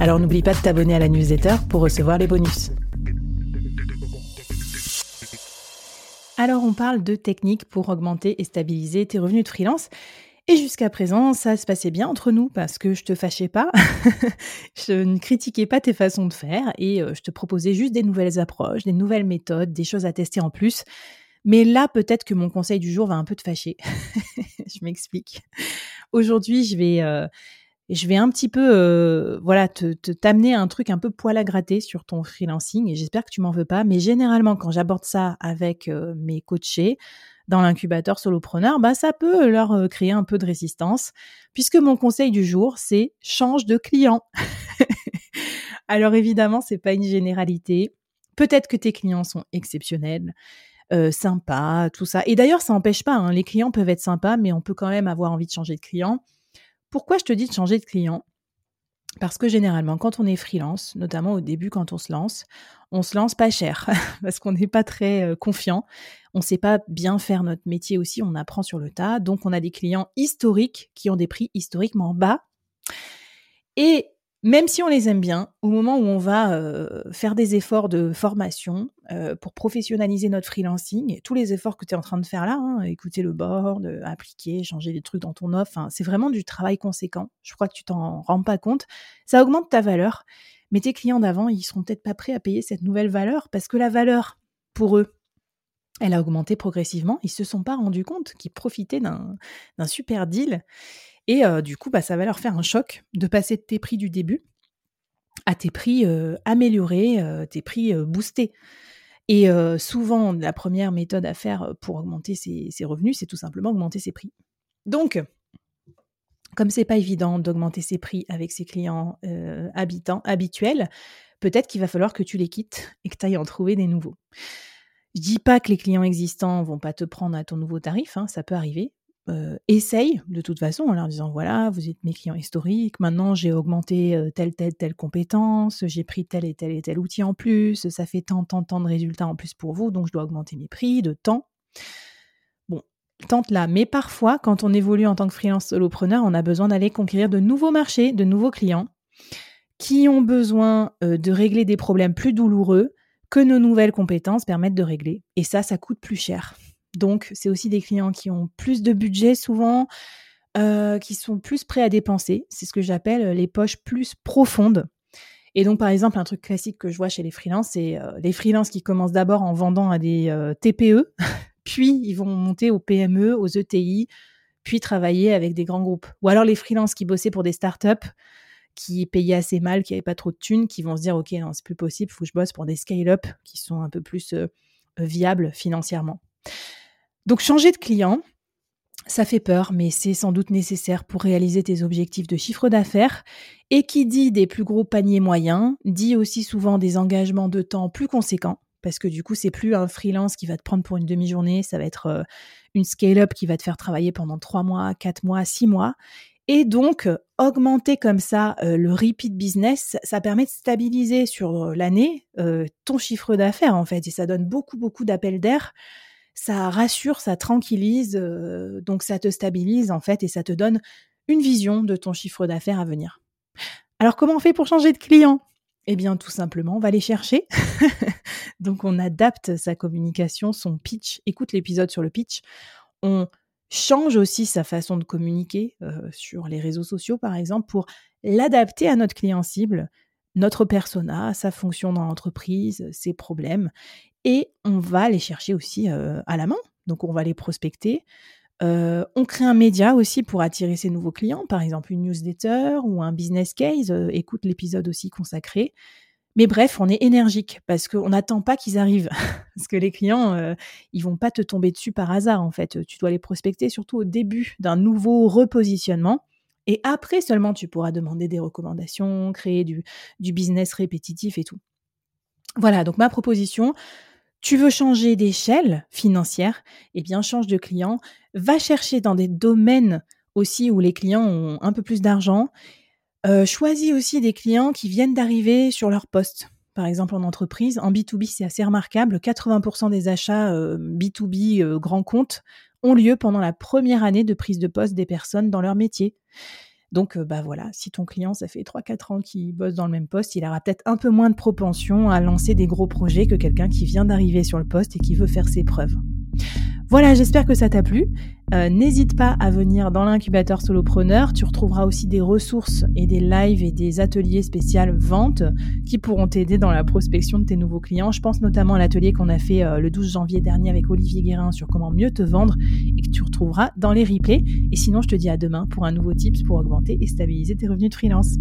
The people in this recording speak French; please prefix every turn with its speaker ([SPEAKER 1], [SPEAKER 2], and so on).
[SPEAKER 1] Alors n'oublie pas de t'abonner à la newsletter pour recevoir les bonus. Alors on parle de techniques pour augmenter et stabiliser tes revenus de freelance. Et jusqu'à présent, ça se passait bien entre nous parce que je te fâchais pas, je ne critiquais pas tes façons de faire et euh, je te proposais juste des nouvelles approches, des nouvelles méthodes, des choses à tester en plus. Mais là, peut-être que mon conseil du jour va un peu te fâcher. je m'explique. Aujourd'hui, je vais, euh, je vais un petit peu, euh, voilà, te t'amener un truc un peu poil à gratter sur ton freelancing et j'espère que tu m'en veux pas. Mais généralement, quand j'aborde ça avec mes coachés, dans l'incubateur solopreneur, bah, ça peut leur euh, créer un peu de résistance, puisque mon conseil du jour, c'est change de client. Alors évidemment, c'est pas une généralité. Peut-être que tes clients sont exceptionnels, euh, sympas, tout ça. Et d'ailleurs, ça n'empêche pas, hein, les clients peuvent être sympas, mais on peut quand même avoir envie de changer de client. Pourquoi je te dis de changer de client? Parce que généralement, quand on est freelance, notamment au début quand on se lance, on se lance pas cher parce qu'on n'est pas très euh, confiant. On ne sait pas bien faire notre métier aussi, on apprend sur le tas. Donc, on a des clients historiques qui ont des prix historiquement bas. Et même si on les aime bien, au moment où on va euh, faire des efforts de formation euh, pour professionnaliser notre freelancing, tous les efforts que tu es en train de faire là, hein, écouter le board, euh, appliquer, changer des trucs dans ton offre, c'est vraiment du travail conséquent. Je crois que tu t'en rends pas compte. Ça augmente ta valeur, mais tes clients d'avant, ils seront peut-être pas prêts à payer cette nouvelle valeur parce que la valeur, pour eux, elle a augmenté progressivement. Ils se sont pas rendus compte qu'ils profitaient d'un super deal. Et du coup, bah, ça va leur faire un choc de passer de tes prix du début à tes prix améliorés, tes prix boostés. Et souvent, la première méthode à faire pour augmenter ses, revenus, c'est tout simplement augmenter ses prix. Donc, comme c'est pas évident d'augmenter ses prix avec ses clients habituels, peut-être qu'il va falloir que tu les quittes et que tu ailles en trouver des nouveaux. Je dis pas que les clients existants vont pas te prendre à ton nouveau tarif, hein, ça peut arriver, euh, essaye de toute façon en leur disant voilà, vous êtes mes clients historiques, maintenant j'ai augmenté euh, telle, telle, telle compétence, j'ai pris tel et tel et tel outil en plus, ça fait tant, tant, tant de résultats en plus pour vous, donc je dois augmenter mes prix de temps. Bon, tente là, mais parfois, quand on évolue en tant que freelance solopreneur, on a besoin d'aller conquérir de nouveaux marchés, de nouveaux clients qui ont besoin euh, de régler des problèmes plus douloureux que nos nouvelles compétences permettent de régler. Et ça, ça coûte plus cher. Donc, c'est aussi des clients qui ont plus de budget souvent, euh, qui sont plus prêts à dépenser. C'est ce que j'appelle les poches plus profondes. Et donc, par exemple, un truc classique que je vois chez les freelances, c'est euh, les freelances qui commencent d'abord en vendant à des euh, TPE, puis ils vont monter aux PME, aux ETI, puis travailler avec des grands groupes. Ou alors les freelances qui bossaient pour des startups, qui payaient assez mal, qui n'avaient pas trop de thunes, qui vont se dire, OK, non, c'est plus possible, faut que je bosse pour des scale-up qui sont un peu plus viables financièrement. Donc changer de client, ça fait peur, mais c'est sans doute nécessaire pour réaliser tes objectifs de chiffre d'affaires. Et qui dit des plus gros paniers moyens, dit aussi souvent des engagements de temps plus conséquents, parce que du coup, c'est plus un freelance qui va te prendre pour une demi-journée, ça va être euh, une scale-up qui va te faire travailler pendant trois mois, quatre mois, six mois. Et donc, augmenter comme ça euh, le repeat business, ça permet de stabiliser sur euh, l'année ton chiffre d'affaires, en fait, et ça donne beaucoup, beaucoup d'appels d'air ça rassure, ça tranquillise, euh, donc ça te stabilise en fait et ça te donne une vision de ton chiffre d'affaires à venir. Alors comment on fait pour changer de client? Eh bien tout simplement, on va les chercher. donc on adapte sa communication, son pitch. Écoute l'épisode sur le pitch. On change aussi sa façon de communiquer euh, sur les réseaux sociaux par exemple pour l'adapter à notre client cible, notre persona, sa fonction dans l'entreprise, ses problèmes et on va les chercher aussi à la main. Donc on va les prospecter. on crée un média aussi pour attirer ces nouveaux clients, par exemple une newsletter ou un business case. écoute l'épisode aussi consacré. Mais bref, on est énergique parce qu'on n'attend pas qu'ils arrivent. parce que les clients, ils vont pas te tomber dessus par hasard en fait. Tu dois les prospecter surtout au début d'un nouveau repositionnement. Et après seulement, tu pourras demander des recommandations, créer du business répétitif et tout. Voilà, donc ma proposition, tu veux changer d'échelle financière, eh bien change de client, va chercher dans des domaines aussi où les clients ont un peu plus d'argent. Euh, choisis aussi des clients qui viennent d'arriver sur leur poste. Par exemple, en entreprise, en B2B, c'est assez remarquable. 80% des achats B2B euh, grand compte ont lieu pendant la première année de prise de poste des personnes dans leur métier. Donc, bah voilà, si ton client, ça fait 3-4 ans qu'il bosse dans le même poste, il aura peut-être un peu moins de propension à lancer des gros projets que quelqu'un qui vient d'arriver sur le poste et qui veut faire ses preuves. Voilà, j'espère que ça t'a plu. Euh, n'hésite pas à venir dans l'incubateur solopreneur. Tu retrouveras aussi des ressources et des lives et des ateliers spéciaux vente qui pourront t'aider dans la prospection de tes nouveaux clients. Je pense notamment à l'atelier qu'on a fait euh, le 12 janvier dernier avec Olivier Guérin sur comment mieux te vendre et que tu retrouveras dans les replays. Et sinon, je te dis à demain pour un nouveau tips pour augmenter et stabiliser tes revenus de freelance.